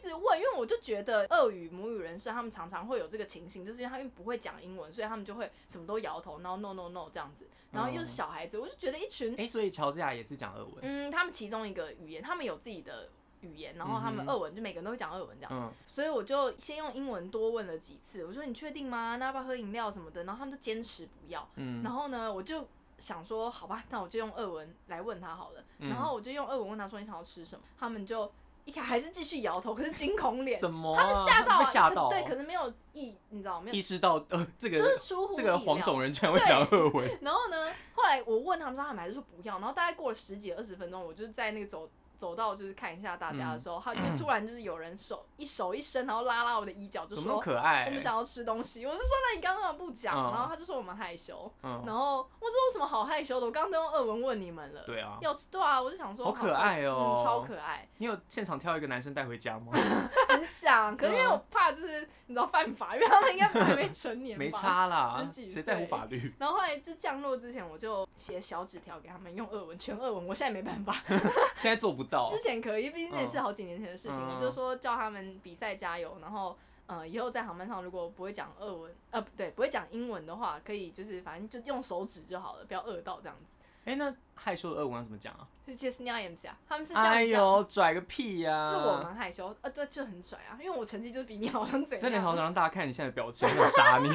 [SPEAKER 1] 直问，因为我就觉得俄语母语人士他们常常会有这个情形，就是因为他们不会讲英文，所以他们就会什么都摇头，然后 no no no 这样子，然后又是小孩子，我就觉得一群
[SPEAKER 2] 哎、所以乔治亚也是讲俄文。
[SPEAKER 1] 嗯，他们其中一个语言，他们有自己的语言，然后他们俄文就每个人都会讲俄文这样，
[SPEAKER 2] 嗯，
[SPEAKER 1] 所以我就先用英文多问了几次，我说你确定吗？那要不要喝饮料什么的？然后他们就坚持不要，
[SPEAKER 2] 嗯，
[SPEAKER 1] 然后呢，我就想说好吧，那我就用俄文来问他好了，
[SPEAKER 2] 嗯。
[SPEAKER 1] 然后我就用俄文问他说你想要吃什么，他们就一开还是继续摇头，可是惊恐脸。
[SPEAKER 2] 什么、啊？
[SPEAKER 1] 他们吓到、
[SPEAKER 2] 吓到、
[SPEAKER 1] 对，可能没有意，你知道没有
[SPEAKER 2] 意识到呃，这个
[SPEAKER 1] 就是出乎
[SPEAKER 2] 这个
[SPEAKER 1] 意料
[SPEAKER 2] 黄种人居然会讲俄文。
[SPEAKER 1] 然后呢，后来我问他们说，他们还是说不要。然后大概过了十几二十分钟，我就是在那个走走到就是看一下大家的时候，
[SPEAKER 2] 嗯
[SPEAKER 1] 他就突然就是有人手一手一伸，然后拉拉我的衣角，就说
[SPEAKER 2] 可爱、
[SPEAKER 1] 我们想要吃东西。我就说那你刚刚不讲，
[SPEAKER 2] 嗯
[SPEAKER 1] 然后他就说我们害羞。
[SPEAKER 2] 嗯，
[SPEAKER 1] 然后我说有什么好害羞的？我刚刚都用俄文问你们了。
[SPEAKER 2] 对啊，
[SPEAKER 1] 要吃对啊，我就想说
[SPEAKER 2] 好可爱哦
[SPEAKER 1] 嗯，超可爱，
[SPEAKER 2] 你有现场挑一个男生带回家吗？<laughs>
[SPEAKER 1] 很想。可是因为我怕就是你知道犯法，因为他们应该还没成年吧。
[SPEAKER 2] 没差啦 <laughs>
[SPEAKER 1] 十，几
[SPEAKER 2] 谁在乎
[SPEAKER 1] 岁
[SPEAKER 2] 法律？
[SPEAKER 1] 然后后来就降落之前，我就写小纸条给他们，用俄文，全俄文。我现在没办法，<laughs>
[SPEAKER 2] 现在做不到。
[SPEAKER 1] 之前可以，毕竟那也是好几年前的事情。
[SPEAKER 2] 嗯
[SPEAKER 1] 我就说叫他们比赛加油，然后呃，以后在航班上如果不会讲俄文，呃，不对，不会讲英文的话，可以就是反正就用手指就好了，不要饿到这样子。
[SPEAKER 2] 哎、那害羞的俄文要怎么讲啊？
[SPEAKER 1] 是 just n e m s 啊，他们是这样讲。
[SPEAKER 2] 哎呦，拽个屁呀、
[SPEAKER 1] 是我蛮害羞，呃，对，就很拽啊，因为我成绩就是比你好像怎样，
[SPEAKER 2] 真的好想让大家看你现在的表情，很想杀你。<laughs>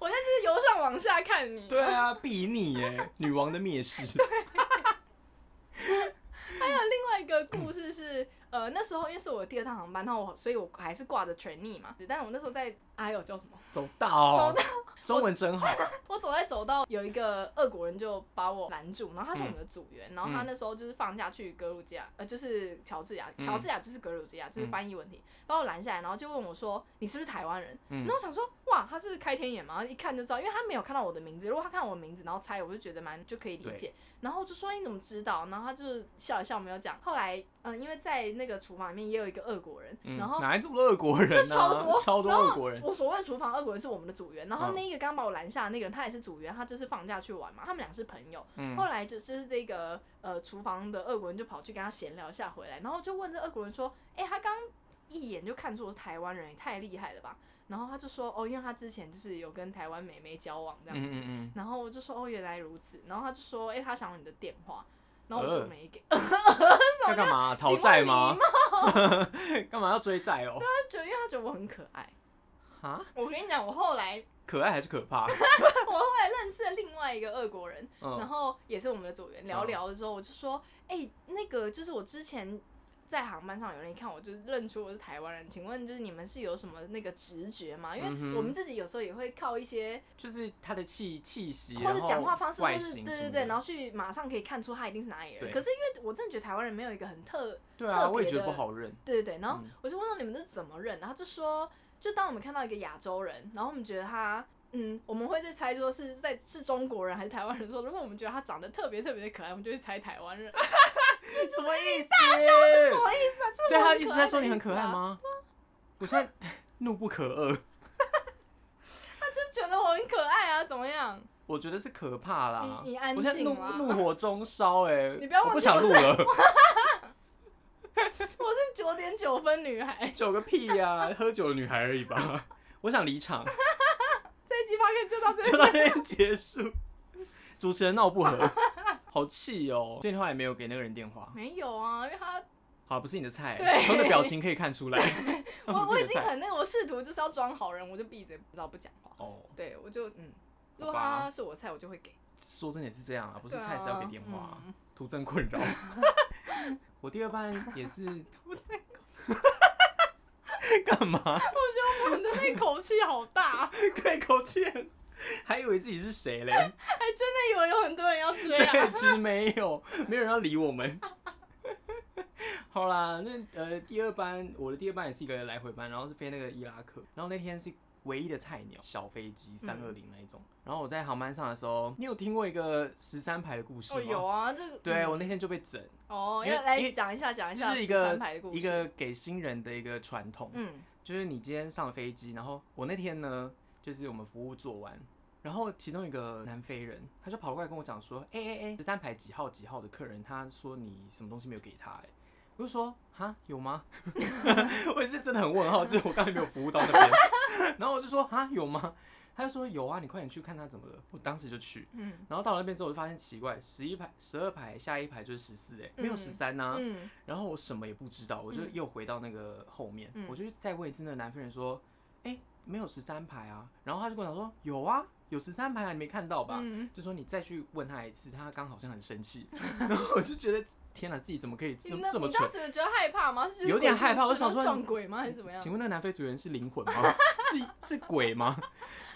[SPEAKER 1] 我现在就是由上往下看你。
[SPEAKER 2] 对啊，比你耶，女王的蔑视。<laughs>
[SPEAKER 1] 还有另外一个故事是，呃，那时候因为是我第二趟航班，然后我所以我还是挂着 trainee 嘛，但是我那时候在，哎呦叫什么？
[SPEAKER 2] 走到，
[SPEAKER 1] 走
[SPEAKER 2] 中文真好。<laughs>
[SPEAKER 1] 我走在走道，有一个俄国人就把我拦住，然后他是我们的组员，然后他那时候就是放假去格鲁吉亚，呃，就是乔治亚，
[SPEAKER 2] 嗯
[SPEAKER 1] 乔治亚就是格鲁吉亚，就是翻译问题，把我拦下来，然后就问我说：“你是不是台湾人？”
[SPEAKER 2] 嗯
[SPEAKER 1] 然后我想说：“哇，他是开天眼嘛，一看就知道，因为他没有看到我的名字，如果他看我的名字然后猜，我就觉得蛮就可以理解。然后我就说：“你怎么知道？”然后他就笑一笑，没有讲。后来，嗯、因为在那个厨房里面也有一个俄国人，
[SPEAKER 2] 嗯
[SPEAKER 1] 然后
[SPEAKER 2] 哪来这么多俄国人
[SPEAKER 1] 超多
[SPEAKER 2] 超多
[SPEAKER 1] 然后
[SPEAKER 2] 俄国人。
[SPEAKER 1] 我所谓的厨房俄国人是我们的组员，然后
[SPEAKER 2] 嗯
[SPEAKER 1] 那一个刚把我拦下的那个人，他也是组员，他就是放假去玩嘛，他们俩是朋友。
[SPEAKER 2] 嗯
[SPEAKER 1] 后来就就是这个呃厨房的俄国人就跑去跟他闲聊一下回来，然后就问这俄国人说：“哎、他刚一眼就看出我是台湾人，也太厉害了吧？”然后他就说：“哦，因为他之前就是有跟台湾美眉交往这样子。
[SPEAKER 2] 嗯嗯
[SPEAKER 1] 然后我就说：“哦，原来如此。”然后他就说：“哎、他想要你的电话。”然后我就
[SPEAKER 2] 呃
[SPEAKER 1] 没给，
[SPEAKER 2] 嗯，要干嘛？讨债吗？<laughs> 干嘛要追债哦？
[SPEAKER 1] 对啊，就因为他觉得我很可爱。
[SPEAKER 2] 啊，
[SPEAKER 1] 我跟你讲，我后来
[SPEAKER 2] 可爱还是可怕？<laughs>
[SPEAKER 1] 我后来认识了另外一个俄国人，然
[SPEAKER 2] 嗯，
[SPEAKER 1] 后也是我们的组员，聊聊的时候，我就说，哎、那个就是我之前在航班上有人一看我就认出我是台湾人，请问就是你们是有什么那个直觉吗？因为我们自己有时候也会靠一些
[SPEAKER 2] 就是他的气气息，
[SPEAKER 1] 或者讲话方式，或
[SPEAKER 2] 外
[SPEAKER 1] 是对对对，然后去马上可以看出他一定是哪里人。可是因为我真的觉得台湾人没有一个很特，
[SPEAKER 2] 对我也觉得
[SPEAKER 1] 的
[SPEAKER 2] 不好认。
[SPEAKER 1] 对对对，然后
[SPEAKER 2] 嗯
[SPEAKER 1] 我就问到你们是怎么认，然后就说，就当我们看到一个亚洲人，然后我们觉得他。嗯，我们会在猜说是在是中国人还是台湾人说，如果我们觉得他长得特别特别的可爱，我们就会猜台湾人。<laughs> <laughs>
[SPEAKER 2] 什么意思？什
[SPEAKER 1] 什么意思啊？就是
[SPEAKER 2] 所以他的意
[SPEAKER 1] 我很可爱
[SPEAKER 2] 思在说你很？可爱吗？我现在 <laughs> 怒不可遏，<laughs> 他
[SPEAKER 1] 就觉得我很可爱啊，怎么样？
[SPEAKER 2] 我觉得是可怕啦。
[SPEAKER 1] 你你安
[SPEAKER 2] 我现在怒
[SPEAKER 1] 静吗
[SPEAKER 2] 怒火中烧哎、
[SPEAKER 1] 你不要忘记
[SPEAKER 2] 我不想
[SPEAKER 1] 我
[SPEAKER 2] 录了，
[SPEAKER 1] 我是九点九分女孩，
[SPEAKER 2] 九个屁呀、喝酒的女孩而已吧。我想离场，
[SPEAKER 1] 这一集 p o 就到这
[SPEAKER 2] 就。到这边结束。主持人闹不和，好气哦！所以你后来没有给那个人电话，
[SPEAKER 1] 没有啊，因为他
[SPEAKER 2] 好，不是你的菜。
[SPEAKER 1] 对
[SPEAKER 2] 从你的表情可以看出来，<laughs>
[SPEAKER 1] 我 <laughs> 我已。经很那个，我试图就是要装好人，我就闭嘴，不知道不讲话。
[SPEAKER 2] 哦，
[SPEAKER 1] 对，我就嗯，如果他是我菜，我就会给。
[SPEAKER 2] 说真的也是这样啊，不是菜是要给电话，
[SPEAKER 1] 嗯
[SPEAKER 2] 徒增困扰。<laughs> 我第二班也是
[SPEAKER 1] 我在
[SPEAKER 2] 干嘛？
[SPEAKER 1] 我的那口气好大，
[SPEAKER 2] 开口气很，还以为自己是谁嘞？<laughs>
[SPEAKER 1] 还真的以为有很多人要追啊 <laughs>
[SPEAKER 2] 对，。其实没有，没有人要理我们。<laughs> 好啦，那呃第二班我的第二班也是一个来回班，然后是飞那个伊拉克，然后那天是唯一的菜鸟，小飞机三二
[SPEAKER 1] 嗯
[SPEAKER 2] 零那一种。然后我在航班上的时候，你有听过一个十三排的故事吗？
[SPEAKER 1] 哦，有啊，这个嗯
[SPEAKER 2] 对我那天就被整，
[SPEAKER 1] 哦，要来讲一下讲一下
[SPEAKER 2] 就是一个
[SPEAKER 1] 13排的故事
[SPEAKER 2] 一个给新人的一个传统，
[SPEAKER 1] 嗯
[SPEAKER 2] 就是你今天上了飞机，然后我那天呢，就是我们服务做完，然后其中一个南非人，他就跑过来跟我讲说，哎哎哎，十三排几号几号的客人，他说你什么东西没有给他、哎，我就说哈有吗？<laughs> 我也是真的很问号，就是我刚才没有服务到那边，<laughs> 然后我就说哈有吗？他就说有啊，你快点去看他怎么了。我当时就去，
[SPEAKER 1] 嗯
[SPEAKER 2] 然后到了那边之后，我就发现奇怪，十一排、十二排下一排就是十四，哎，没有
[SPEAKER 1] 嗯
[SPEAKER 2] 十三呐。
[SPEAKER 1] 嗯
[SPEAKER 2] 然后我什么也不知道，我就
[SPEAKER 1] 嗯
[SPEAKER 2] 又回到那个后面，
[SPEAKER 1] 嗯
[SPEAKER 2] 我就再问一次那个南非人说：“哎、没有十三排啊？”然后他就跟我讲说：“有啊，有十三排啊，你没看到吧？”
[SPEAKER 1] 嗯，
[SPEAKER 2] 就说你再去问他一次，他刚好像很生气。<laughs> 然后我就觉得天哪，自己怎么可以这么蠢？
[SPEAKER 1] 你当时有觉得害怕吗？是
[SPEAKER 2] 有点害怕我想说
[SPEAKER 1] 撞鬼吗？还是怎么样？
[SPEAKER 2] 请问那个南非主人是灵魂吗？<laughs> 是是鬼吗？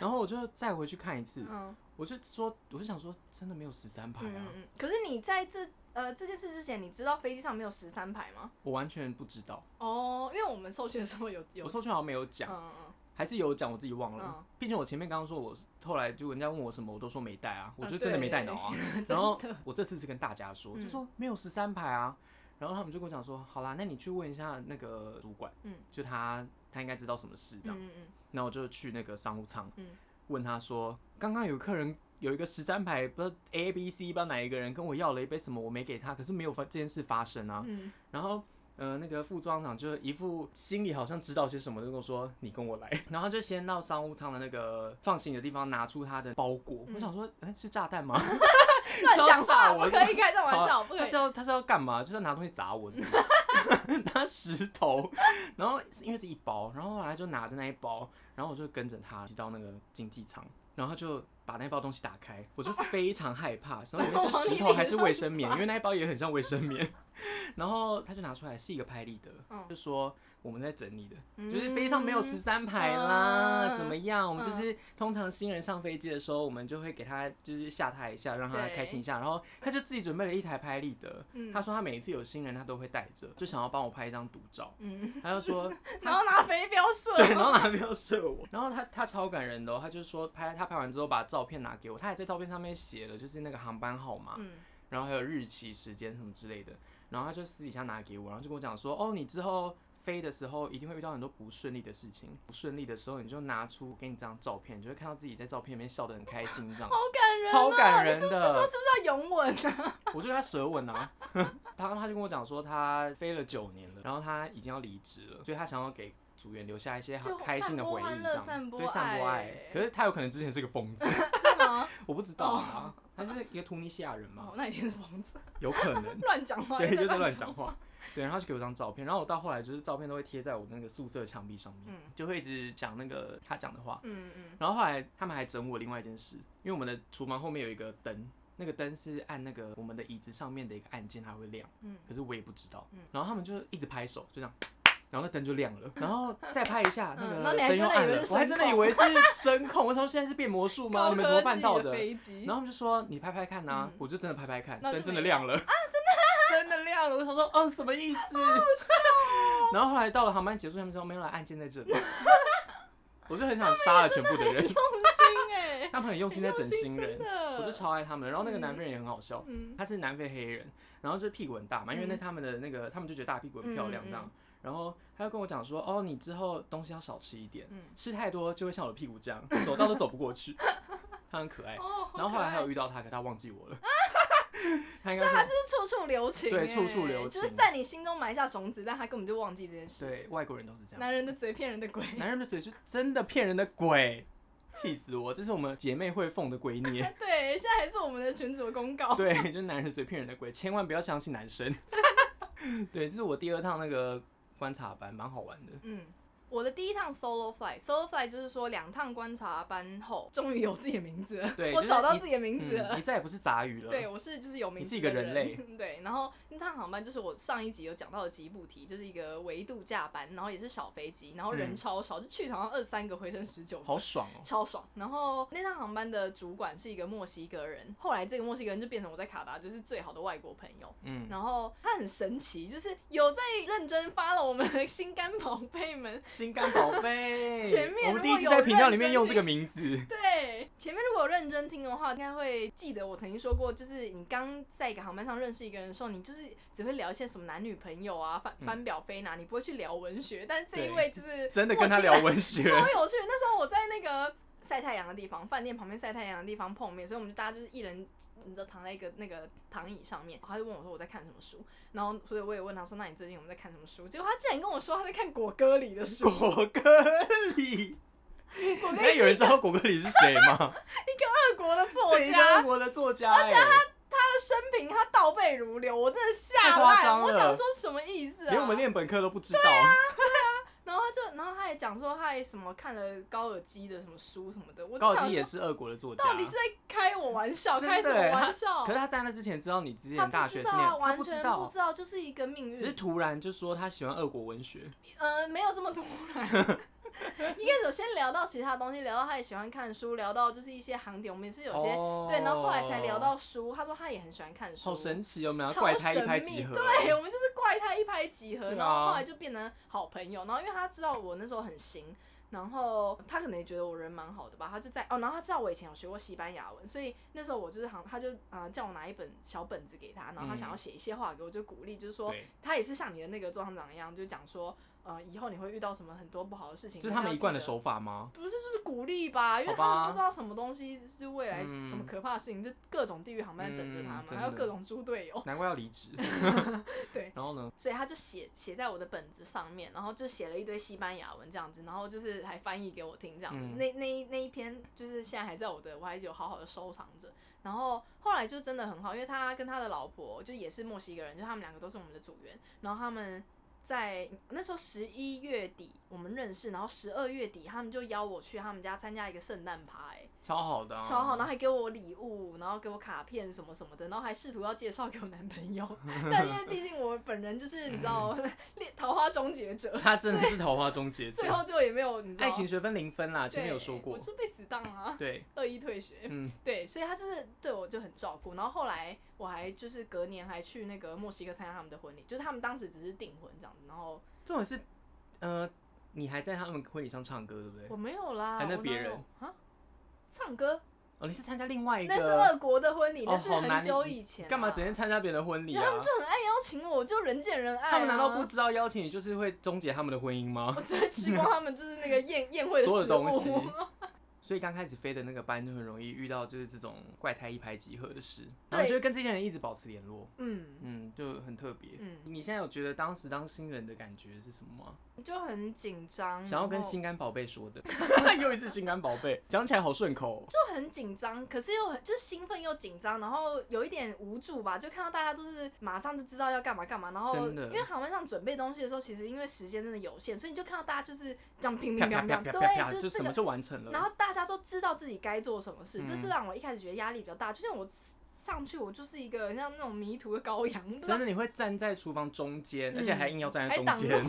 [SPEAKER 2] 然后我就再回去看一次，
[SPEAKER 1] 嗯
[SPEAKER 2] 我就说，我就想说，真的没有十三排啊。
[SPEAKER 1] 可是你在这呃这件事之前，你知道飞机上没有十三排吗？
[SPEAKER 2] 我完全不知道。
[SPEAKER 1] 哦，因为我们受训的时候有有
[SPEAKER 2] 我受训好像没有讲，
[SPEAKER 1] 嗯嗯
[SPEAKER 2] 还是有讲，我自己忘了
[SPEAKER 1] 嗯。
[SPEAKER 2] 毕竟我前面刚刚说我后来就人家问我什么，我都说没带啊，我
[SPEAKER 1] 啊
[SPEAKER 2] 就真的没带脑啊。<laughs> 然后 <laughs> 我这次是跟大家说，
[SPEAKER 1] 嗯
[SPEAKER 2] 就说没有十三排啊。然后他们就跟我讲说，好啦，那你去问一下那个主管，
[SPEAKER 1] 嗯
[SPEAKER 2] 就他他应该知道什么事这样。
[SPEAKER 1] 嗯嗯
[SPEAKER 2] 那我就去那个商务舱，
[SPEAKER 1] 嗯
[SPEAKER 2] 问他说，刚刚有客人有一个十三排，不知道 A B C 不知道哪一个人跟我要了一杯什么，我没给他，可是没有发这件事发生啊。
[SPEAKER 1] 嗯
[SPEAKER 2] 然后呃，那个副装长就一副心里好像知道些什么，就跟我说你跟我来，<laughs> 然后他就先到商务舱的那个放行李的地方拿出他的包裹，
[SPEAKER 1] 嗯
[SPEAKER 2] 我想说，哎、是炸弹吗？<laughs>
[SPEAKER 1] 乱讲话，不可以开这种玩笑，不可以
[SPEAKER 2] 他是。要他是要干嘛？就是要拿东西砸我是不是，<laughs> 拿石头，然后因为是一包，然后后来就拿着那一包，然后我就跟着他骑到那个经济舱，然后他就把那包东西打开，我就非常害怕，然后里面是 <laughs> 石头还是卫生棉，因为那一包也很像卫生棉，<laughs> 然后他就拿出来是一个拍立得，
[SPEAKER 1] 嗯
[SPEAKER 2] 就说我们在整理的，
[SPEAKER 1] 嗯
[SPEAKER 2] 就是飞机上没有十三排啦，
[SPEAKER 1] 嗯
[SPEAKER 2] 怎么样？我们就是通常新人上飞机的时候，我们就会给他就是吓他一下，让他开心一下，然后他就自己准备了一台拍立得，
[SPEAKER 1] 嗯
[SPEAKER 2] 他说他每一次有新人他都会带着，就想要帮我拍一张独照，
[SPEAKER 1] 嗯，
[SPEAKER 2] 他就说 <laughs>
[SPEAKER 1] 然后拿飞镖射。
[SPEAKER 2] 对，然后拿飞镖射我，然后他他超感人的、哦，他就说拍他拍完之后把照片拿给我，他还在照片上面写了就是那个航班号码，
[SPEAKER 1] 嗯
[SPEAKER 2] 然后还有日期、时间什么之类的，然后他就私底下拿给我，然后就跟我讲说，哦，你之后飞的时候一定会遇到很多不顺利的事情，不顺利的时候你就拿出给你这张照片，你就会看到自己在照片里面笑得很开心这样。
[SPEAKER 1] 好感人、哦，
[SPEAKER 2] 超感人的
[SPEAKER 1] 你是这时候是不是要拥吻啊？<laughs>
[SPEAKER 2] 我就跟他舌吻啊，他他就跟我讲说他飞了九年了，然后他已经要离职了，所以他想要给组员留下一些
[SPEAKER 1] 就
[SPEAKER 2] 好开心的回忆，这样对散播爱。可是他有可能之前是个疯子，<laughs>
[SPEAKER 1] 真的吗？<laughs>
[SPEAKER 2] 我不知道啊，他是一个突尼西亚人嘛
[SPEAKER 1] 哦，，那一定是疯子，<laughs>
[SPEAKER 2] 有可能。
[SPEAKER 1] 乱讲话。
[SPEAKER 2] 对，就是乱讲。话。对，然后他就给我张照片，然后我到后来就是照片都会贴在我那个宿舍墙壁上面，
[SPEAKER 1] 嗯
[SPEAKER 2] 就会一直讲那个他讲的话。
[SPEAKER 1] 嗯嗯
[SPEAKER 2] 然后后来他们还整我另外一件事，因为我们的厨房后面有一个灯，那个灯是按那个我们的椅子上面的一个按键，它会亮。
[SPEAKER 1] 嗯
[SPEAKER 2] 可是我也不知道
[SPEAKER 1] 嗯。
[SPEAKER 2] 然后他们就一直拍手，就这样。然后那灯就亮了，然后再拍一下，<laughs> 那
[SPEAKER 1] 嗯
[SPEAKER 2] 个灯又暗了我还真的以为是声控。我说现在是变魔术吗？<laughs> 你们怎么办到的？然后他们就说你拍拍看呐、
[SPEAKER 1] 嗯
[SPEAKER 2] 我就真的拍拍看，灯真的亮了啊，真的 <laughs> 真的亮了。我想说哦什么意思？然后后来到了航班结束，他们说没有了，按键在这里。我就很想杀了全部的人，
[SPEAKER 1] 用心哎，
[SPEAKER 2] 他们很用心在整新人我就超爱他们。然后那个南非人也很好笑，
[SPEAKER 1] 嗯
[SPEAKER 2] 他是南非黑人，然后就是屁股很大嘛，因为那他们的那个，他们就觉得大屁股很漂亮这样。然后他就跟我讲说，哦，你之后东西要少吃一点，
[SPEAKER 1] 嗯
[SPEAKER 2] 吃太多就会像我的屁股这样，<laughs> 走道都走不过去。<laughs> 他很可爱。
[SPEAKER 1] 哦，
[SPEAKER 2] 然后后来还有
[SPEAKER 1] 遇，
[SPEAKER 2] 到他，可他忘记我了。<laughs> 他应该说
[SPEAKER 1] 所以他就是处处留情欸，
[SPEAKER 2] 对处处留情
[SPEAKER 1] 就是在你心中埋下种子，但他根本就忘记这件事。
[SPEAKER 2] 对外国人都是这样，
[SPEAKER 1] 男人的嘴骗人的鬼。
[SPEAKER 2] 男人的嘴是真的骗人的鬼，气死我！这是我们姐妹会奉的圭臬。
[SPEAKER 1] 对，现在还是我们的群主的公告。
[SPEAKER 2] 对，就是男人的嘴骗人的鬼，千万不要相信男生。对，这是我第二趟那个观察班，蛮好玩的。
[SPEAKER 1] 嗯，我的第一趟 solo flight，solo flight 就是说两趟观察班后，终于有自己的名字了。
[SPEAKER 2] 对 <laughs>
[SPEAKER 1] 我找到自己的名字了。
[SPEAKER 2] 嗯，你再也不是杂鱼了。<laughs>
[SPEAKER 1] 对，我是就是有名字
[SPEAKER 2] 你是一个人类 <laughs>
[SPEAKER 1] 对，然后那趟航班就是我上一集有讲到的吉布提，就是一个维度假班，然后也是小飞机，然后人
[SPEAKER 2] 嗯
[SPEAKER 1] 超少，就去好像二十三个，回程十九个。
[SPEAKER 2] 好爽哦。
[SPEAKER 1] 超爽。然后那趟航班的主管是一个墨西哥人，后来这个墨西哥人就变成我在卡达就是最好的外国朋友。
[SPEAKER 2] 嗯，
[SPEAKER 1] 然后他很神奇，就是有在认真发了我们的心肝宝贝们，
[SPEAKER 2] 心肝宝贝。<laughs>
[SPEAKER 1] 前面
[SPEAKER 2] 我们第一次在频道里面用这个名字。<laughs>
[SPEAKER 1] 对，前面如果有认真听的话，应该会记得我曾经说过，就是你刚在一个航班上认识一个人的时候，你就是只会聊一些什么男女朋友啊、班班表飞哪，你不会去聊文学。但是这一位就是
[SPEAKER 2] 真的跟他聊文学
[SPEAKER 1] 超有趣。那时候我在那个晒太阳的地方，饭店旁边晒太阳的地方碰面，所以我们就大家就是一人，你知道躺在一个那个躺椅上面，他就问我说我在看什么书，然后所以我也问他说，那你最近有没有在看什么书？结果他竟然跟我说他在看果戈里的书，
[SPEAKER 2] 果戈里，
[SPEAKER 1] 果戈
[SPEAKER 2] 那 <laughs> 有人知道果戈里是谁吗？<laughs>
[SPEAKER 1] 一个俄国的作家
[SPEAKER 2] 俄，国的作家、而且，
[SPEAKER 1] 他他的生平他倒背如流，我真的吓
[SPEAKER 2] 太夸
[SPEAKER 1] 烂。
[SPEAKER 2] 张了
[SPEAKER 1] 我想说什么意思啊？
[SPEAKER 2] 连我们练本科都不知道。
[SPEAKER 1] 然后他也讲说，他还什么看了高尔基的什么书什么的，我就
[SPEAKER 2] 高尔
[SPEAKER 1] 想，
[SPEAKER 2] 基也是俄国的作家，
[SPEAKER 1] 到底是在开我玩笑，
[SPEAKER 2] 真
[SPEAKER 1] 开什么玩笑？
[SPEAKER 2] 可是他在那之前知道你之
[SPEAKER 1] 他
[SPEAKER 2] 前大
[SPEAKER 1] 不知道啊，
[SPEAKER 2] 学是念，他
[SPEAKER 1] 完全
[SPEAKER 2] 不知道，
[SPEAKER 1] 知道，就是一个命运
[SPEAKER 2] 只是
[SPEAKER 1] 运。
[SPEAKER 2] 突然就说他喜欢俄国文学。
[SPEAKER 1] 呃，没有这么突然。<laughs> <laughs> 一开始我先聊到其他东西，聊到他也喜欢看书，聊到就是一些航点，我们也是有些、
[SPEAKER 2] 哦
[SPEAKER 1] 对，然后后来才聊到书。他说他也很喜欢看书，
[SPEAKER 2] 好神奇哦，我们
[SPEAKER 1] 超
[SPEAKER 2] 怪胎一
[SPEAKER 1] 神秘，
[SPEAKER 2] 拍即合。
[SPEAKER 1] 对，我们就是怪胎一拍即合，
[SPEAKER 2] 啊
[SPEAKER 1] 然后后来就变成好朋友。然后因为他知道我那时候很行，然后他可能也觉得我人蛮好的吧，他就在哦，然后他知道我以前有学过西班牙文，所以那时候我就是好，他就呃叫我拿一本小本子给他，然后他想要写一些话给我，就鼓励，就是说他也是像你的那个做行长一样，就讲说呃以后你会遇到什么很多不好的事情，
[SPEAKER 2] 这是他们一贯的
[SPEAKER 1] 手。
[SPEAKER 2] 法吗？
[SPEAKER 1] 不是，就是鼓励吧，因为他们不知道什么东西，就未来
[SPEAKER 2] 嗯
[SPEAKER 1] 什么可怕的事情，就各种地狱航班等着他们，还有各种猪队友。
[SPEAKER 2] 难怪要离职。<laughs>
[SPEAKER 1] 对
[SPEAKER 2] 然后呢？
[SPEAKER 1] 所以他就写写在我的本子上面，然后就写了一堆西班牙文这样子，然后就是还翻译给我听这样子。
[SPEAKER 2] 嗯
[SPEAKER 1] 那那一那一篇就是现在还在我的，我还有好好的收藏着。然后后来就真的很好，因为他跟他的老婆就也是墨西哥人，就他们两个都是我们的组员，然后他们。在那时候十一月底我们认识，然后十二月底他们就邀我去他们家参加一个圣诞趴，哎，
[SPEAKER 2] 超好的、啊，
[SPEAKER 1] 超好，然后还给我礼物，然后给我卡片什么什么的，然后还试图要介绍给我男朋友，<laughs> 但因为毕竟我本人就是你知道，<laughs> 恋桃花终结者，<laughs>
[SPEAKER 2] 他真的是桃花终结者
[SPEAKER 1] 最，后就也没有你知道，
[SPEAKER 2] 爱情学分零分啦，
[SPEAKER 1] 对
[SPEAKER 2] 前面有说过
[SPEAKER 1] 我。就被死当啊，
[SPEAKER 2] 对，
[SPEAKER 1] 恶意退学，
[SPEAKER 2] 嗯，
[SPEAKER 1] 对，所以他就是对我就很照顾，然后后来我还就是隔年还去那个墨西哥参加他们的婚礼，就是他们当时只是订婚这样子，然后
[SPEAKER 2] 这种是，呃，你还在他们婚礼上唱歌，对不对？
[SPEAKER 1] 我没有啦，
[SPEAKER 2] 还那
[SPEAKER 1] 我哪有
[SPEAKER 2] 别人
[SPEAKER 1] 啊，唱歌
[SPEAKER 2] 哦，你是参加另外一个，
[SPEAKER 1] 那是俄国的婚礼，
[SPEAKER 2] 哦
[SPEAKER 1] 那是很久以前啊，
[SPEAKER 2] 干嘛整天参加别人的婚礼啊
[SPEAKER 1] 他们？就很爱邀请我，就人见人爱、啊。
[SPEAKER 2] 他们难道不知道邀请你就是会终结他们的婚姻吗
[SPEAKER 1] 我？只会吃光他们就是那个宴 <laughs> 宴会的
[SPEAKER 2] 所有
[SPEAKER 1] 食
[SPEAKER 2] 东西
[SPEAKER 1] 物。
[SPEAKER 2] 所以刚开始飞的那个班就很容易遇到就是这种怪胎一拍即合的事，然后就会跟这些人一直保持联络，
[SPEAKER 1] 嗯
[SPEAKER 2] 嗯，就很特别。
[SPEAKER 1] 嗯，
[SPEAKER 2] 你现在有觉得当时当新人的感觉是什么吗？
[SPEAKER 1] 就很紧张，
[SPEAKER 2] 想要跟心肝宝贝说的，<laughs> 又一次心肝宝贝，<laughs> 讲起来好顺口哦。
[SPEAKER 1] 就很紧张，可是又很就是兴奋又紧张，然后有一点无助吧，就看到大家都是马上就知道要干嘛干嘛，然后因为航班上准备东西的时候，其实因为时间真的有限，所以你就看到大家就是这样乒
[SPEAKER 2] 啪
[SPEAKER 1] 乒乓乓，
[SPEAKER 2] 啪啪啪啪
[SPEAKER 1] 对，
[SPEAKER 2] 啪，就是什么
[SPEAKER 1] 就这个。
[SPEAKER 2] 就完成了。
[SPEAKER 1] 然后大家都知道自己该做什么事，
[SPEAKER 2] 嗯
[SPEAKER 1] 这是让我一开始觉得压力比较大。就像我上去，我就是一个很像那种迷途的羔羊，
[SPEAKER 2] 真的，你会站在厨房中间，
[SPEAKER 1] 嗯
[SPEAKER 2] 而且还硬要站在中间 <laughs>
[SPEAKER 1] 路，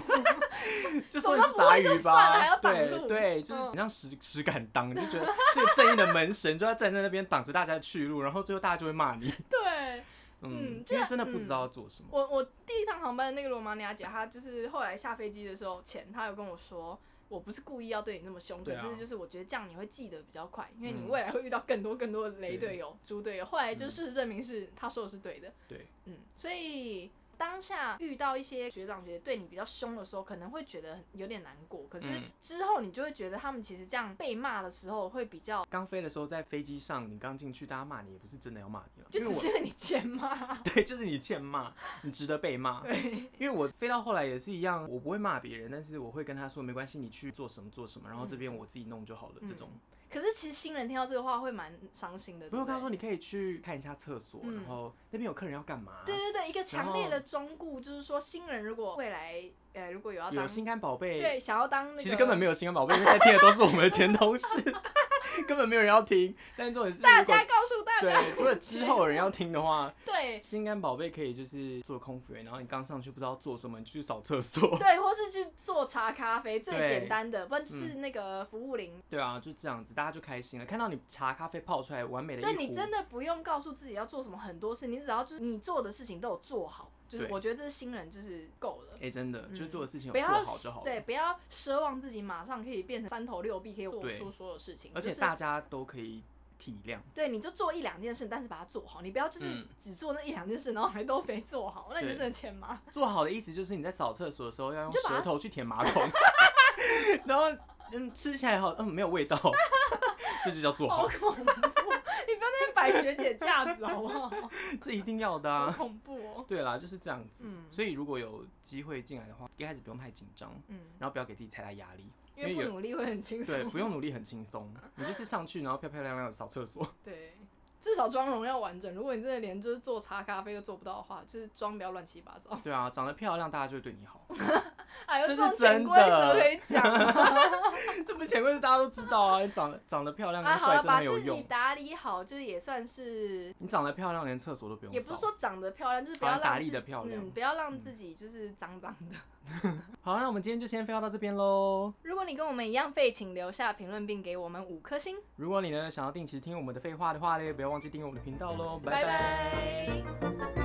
[SPEAKER 2] 就说你是杂鱼吧？对对，就是像石石敢当，你就觉得是个正义的门神，就要站在那边挡着大家的去路，然后最后大家就会骂你。
[SPEAKER 1] 对。<laughs>
[SPEAKER 2] 嗯，
[SPEAKER 1] 这
[SPEAKER 2] 因为真的不知道要做什么。
[SPEAKER 1] 我我第一趟航班的那个罗马尼亚姐，她就是后来下飞机的时候前，她有跟我说，我不是故意要对你那么凶，可是就是我觉得这样你会记得比较快，因为你
[SPEAKER 2] 嗯。
[SPEAKER 1] 未来会遇到更多更多的雷队友、猪队友。后来就事实证明是他说的是对的，
[SPEAKER 2] 对，
[SPEAKER 1] 嗯，所以。当下遇到一些学长学姐对你比较凶的时候，可能会觉得有点难过。可是
[SPEAKER 2] 嗯
[SPEAKER 1] 之后你就会觉得他们其实这样被骂的时候会比较，
[SPEAKER 2] 刚飞的时候在飞机上，你刚进去，大家骂你也不是真的要骂你了，
[SPEAKER 1] 就只是你欠骂。<laughs>
[SPEAKER 2] 对，就是你欠骂，你值得被骂。因为我飞到后来也是一样，我不会骂别人，但是我会跟他说没关系，你去做什么做什么，然后这边我自己弄就好了。
[SPEAKER 1] 嗯
[SPEAKER 2] 这种，
[SPEAKER 1] 可是其实新人听到这个话会蛮伤心的。
[SPEAKER 2] 不用跟他说你可以去看一下厕所，
[SPEAKER 1] 嗯
[SPEAKER 2] 然后那边有客人要干嘛？
[SPEAKER 1] 对对对，一个强烈的忠固，就是说新人如果未来呃如果有要当
[SPEAKER 2] 有心肝宝贝，
[SPEAKER 1] 对想要当那个，
[SPEAKER 2] 其实根本没有心肝宝贝，因为在听的都是我们的前同事，<laughs> <laughs> 根本没有人要听。但重点是，
[SPEAKER 1] 大家告诉大家，
[SPEAKER 2] 对，如果之后有人要听的话，<laughs>
[SPEAKER 1] 对
[SPEAKER 2] 心肝宝贝可以就是做空服员，然后你刚上去不知道做什么，你就去扫厕所。<laughs>
[SPEAKER 1] 对，或是去做茶咖啡最简单的，不然就是那个服务铃。
[SPEAKER 2] 对啊，就这样子，大家就开心了，看到你茶咖啡泡出来完美的。
[SPEAKER 1] 对你真的不用告诉自己要做什么很多事，你只要就是你做的事情都有做好，就是我觉得这是新人就是够了。
[SPEAKER 2] 哎、真的，就是做的事情
[SPEAKER 1] 不要
[SPEAKER 2] 做好就好了。
[SPEAKER 1] 对，不要奢望自己马上可以变成三头六臂，可以做出所有事情。
[SPEAKER 2] 而且大家都可以体谅。
[SPEAKER 1] 对，你就做一两件事，但是把它做好，你不要就是
[SPEAKER 2] 嗯
[SPEAKER 1] 只做那一两件事，然后还都没做好，那你就
[SPEAKER 2] 对
[SPEAKER 1] 真的欠骂。
[SPEAKER 2] 做好的意思就是你在扫厕所的时候要用舌头去舔马桶，<laughs> 然后嗯吃起来好嗯没有味道，<laughs> 这就叫做好，
[SPEAKER 1] 学姐架子好不好？<laughs>
[SPEAKER 2] 这一定要的
[SPEAKER 1] 好
[SPEAKER 2] 啊。
[SPEAKER 1] 恐怖哦。
[SPEAKER 2] 对啦，就是这样子。
[SPEAKER 1] 嗯
[SPEAKER 2] 所以如果有机会进来的话，一开始不用太紧张，
[SPEAKER 1] 嗯，
[SPEAKER 2] 然后不要给自己太大压力，
[SPEAKER 1] 因为不努力会很轻松。
[SPEAKER 2] 对，不用努力，很轻松。<laughs> 你就是上去，然后漂漂亮亮的扫厕所。
[SPEAKER 1] 对，至少妆容要完整。如果你真的连就是做茶咖啡都做不到的话，就是妆不要乱七八糟。
[SPEAKER 2] 对啊，长得漂亮，大家就会对你好。<laughs> 这
[SPEAKER 1] 这种潜
[SPEAKER 2] 是真
[SPEAKER 1] 规则
[SPEAKER 2] 的
[SPEAKER 1] 可以讲吗。<laughs>
[SPEAKER 2] 这不潜规则大家都知道啊，你长得长得漂亮跟
[SPEAKER 1] 啊，好了，把自己。打理好，就是也算是，
[SPEAKER 2] 你长得漂亮，连厕所都不用。
[SPEAKER 1] 也不是说长得漂亮，就是不
[SPEAKER 2] 要打理
[SPEAKER 1] 要让自己
[SPEAKER 2] 得漂亮
[SPEAKER 1] 嗯，不要让自己就是脏脏的。<laughs>
[SPEAKER 2] 好，那我们今天就先废话到这边喽。
[SPEAKER 1] 如果你跟我们一样废，请留下评论并给我们五颗星，
[SPEAKER 2] 如果你呢想要定期听我们的废话的话呢，不要忘记订阅我们的频道喽。
[SPEAKER 1] 拜
[SPEAKER 2] 拜
[SPEAKER 1] 拜